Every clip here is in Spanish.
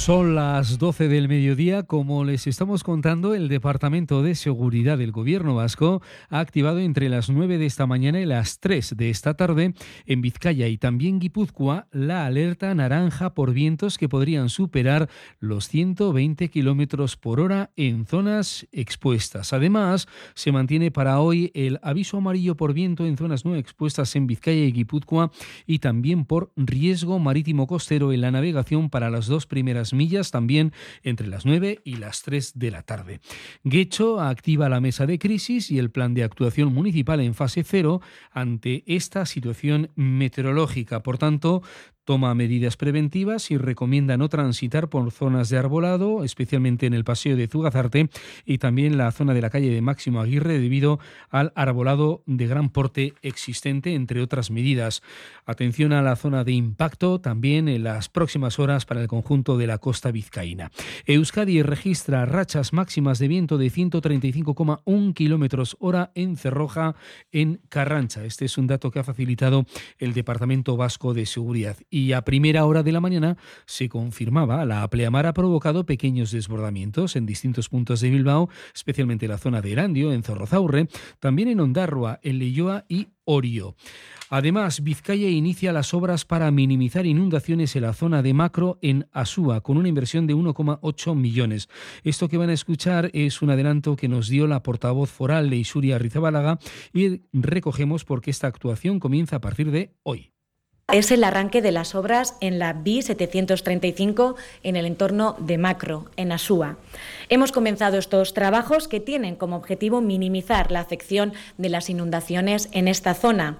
Son las 12 del mediodía. Como les estamos contando, el Departamento de Seguridad del Gobierno vasco ha activado entre las 9 de esta mañana y las 3 de esta tarde en Vizcaya y también Guipúzcoa la alerta naranja por vientos que podrían superar los 120 kilómetros por hora en zonas expuestas. Además, se mantiene para hoy el aviso amarillo por viento en zonas no expuestas en Vizcaya y Guipúzcoa y también por riesgo marítimo costero en la navegación para las dos primeras millas también entre las 9 y las 3 de la tarde. Guecho activa la mesa de crisis y el plan de actuación municipal en fase cero ante esta situación meteorológica. Por tanto, toma medidas preventivas y recomienda no transitar por zonas de arbolado, especialmente en el paseo de Zugazarte y también la zona de la calle de Máximo Aguirre debido al arbolado de gran porte existente, entre otras medidas. Atención a la zona de impacto también en las próximas horas para el conjunto de la costa vizcaína. Euskadi registra rachas máximas de viento de 135,1 kilómetros hora en Cerroja, en Carrancha. Este es un dato que ha facilitado el Departamento Vasco de Seguridad y a primera hora de la mañana se confirmaba la pleamar ha provocado pequeños desbordamientos en distintos puntos de Bilbao, especialmente en la zona de Erandio, en Zorrozaurre, también en Ondarroa, en Leyoa y Orio. Además, Vizcaya inicia las obras para minimizar inundaciones en la zona de Macro en Asúa, con una inversión de 1,8 millones. Esto que van a escuchar es un adelanto que nos dio la portavoz foral de Isuria Rizabálaga y recogemos porque esta actuación comienza a partir de hoy es el arranque de las obras en la B735 en el entorno de Macro, en Asúa. Hemos comenzado estos trabajos que tienen como objetivo minimizar la afección de las inundaciones en esta zona.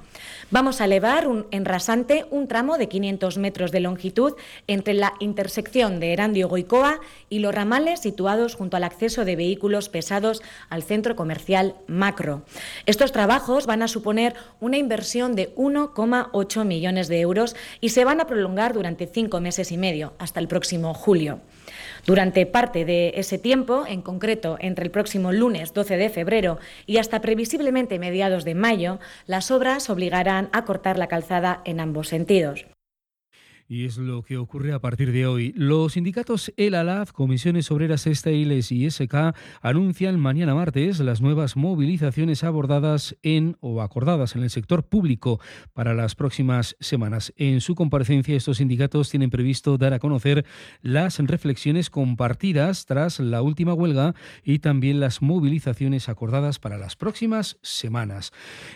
Vamos a elevar en rasante un tramo de 500 metros de longitud entre la intersección de Erandio-Goicoa y los ramales situados junto al acceso de vehículos pesados al centro comercial Macro. Estos trabajos van a suponer una inversión de 1,8 millones de euros y se van a prolongar durante cinco meses y medio, hasta el próximo julio. Durante parte de ese tiempo, en concreto entre el próximo lunes 12 de febrero y hasta previsiblemente mediados de mayo, las obras obligarán a cortar la calzada en ambos sentidos. Y es lo que ocurre a partir de hoy. Los sindicatos El Alaf, Comisiones Obreras Estailes y SK anuncian mañana martes las nuevas movilizaciones abordadas en o acordadas en el sector público para las próximas semanas. En su comparecencia, estos sindicatos tienen previsto dar a conocer las reflexiones compartidas tras la última huelga y también las movilizaciones acordadas para las próximas semanas.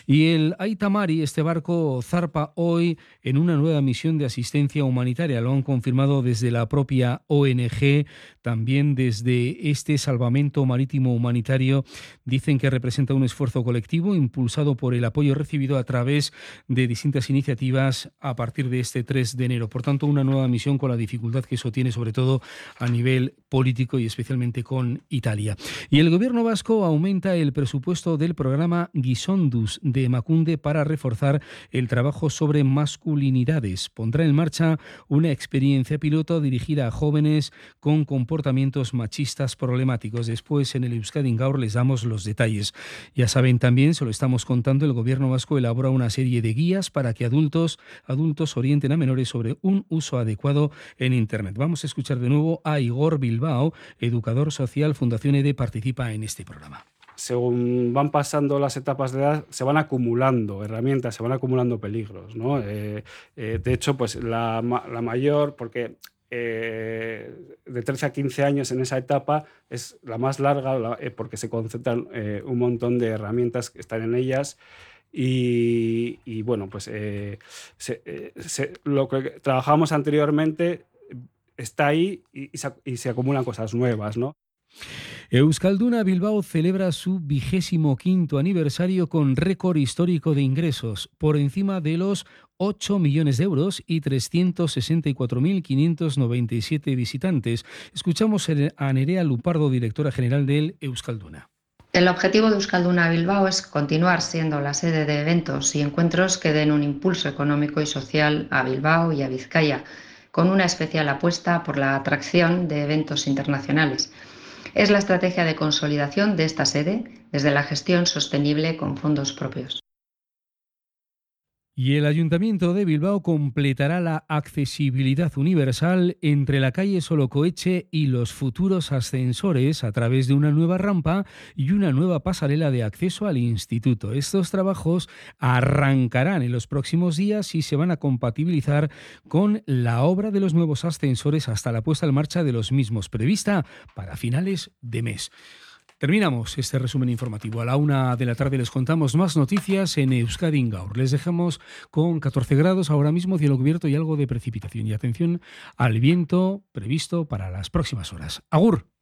Y el Aitamari, este barco, zarpa hoy en una nueva misión de asistencia humanitaria. Lo han confirmado desde la propia ONG, también desde este salvamento marítimo humanitario. Dicen que representa un esfuerzo colectivo impulsado por el apoyo recibido a través de distintas iniciativas a partir de este 3 de enero. Por tanto, una nueva misión con la dificultad que eso tiene, sobre todo a nivel político y especialmente con Italia. Y el gobierno vasco aumenta el presupuesto del programa Gisondus de Macunde para reforzar el trabajo sobre masculinidades. Pondrá en marcha una experiencia piloto dirigida a jóvenes con comportamientos machistas problemáticos. Después en el Euskadi Gaur les damos los detalles. Ya saben también, se lo estamos contando, el gobierno vasco elabora una serie de guías para que adultos, adultos orienten a menores sobre un uso adecuado en Internet. Vamos a escuchar de nuevo a Igor Bilbao, educador social, Fundación EDE, participa en este programa según van pasando las etapas de edad, se van acumulando herramientas, se van acumulando peligros. ¿no? Eh, eh, de hecho, pues la, la mayor, porque eh, de 13 a 15 años en esa etapa es la más larga porque se concentran un montón de herramientas que están en ellas. Y, bueno, pues lo que trabajamos anteriormente está ahí y, se, y se acumulan cosas nuevas, ¿no? Euskalduna Bilbao celebra su vigésimo quinto aniversario con récord histórico de ingresos, por encima de los 8 millones de euros y 364.597 visitantes. Escuchamos a Nerea Lupardo, directora general del Euskalduna. El objetivo de Euskalduna Bilbao es continuar siendo la sede de eventos y encuentros que den un impulso económico y social a Bilbao y a Vizcaya, con una especial apuesta por la atracción de eventos internacionales. Es la estrategia de consolidación de esta sede desde la gestión sostenible con fondos propios. Y el Ayuntamiento de Bilbao completará la accesibilidad universal entre la calle Solocoeche y los futuros ascensores a través de una nueva rampa y una nueva pasarela de acceso al instituto. Estos trabajos arrancarán en los próximos días y se van a compatibilizar con la obra de los nuevos ascensores hasta la puesta en marcha de los mismos prevista para finales de mes. Terminamos este resumen informativo. A la una de la tarde les contamos más noticias en Euskadi Ingaur. Les dejamos con 14 grados ahora mismo, cielo cubierto y algo de precipitación. Y atención al viento previsto para las próximas horas. Agur.